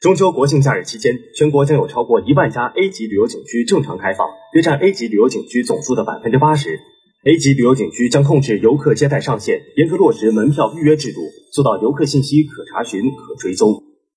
中秋国庆假日期间全国将有超过一万家 a 级旅游景区正常开放约占 a 级旅游景区总数的百分之八十。A 级旅游景区将控制游客接待上限严格落实门票预约制度做到游客信息可查询可追踪。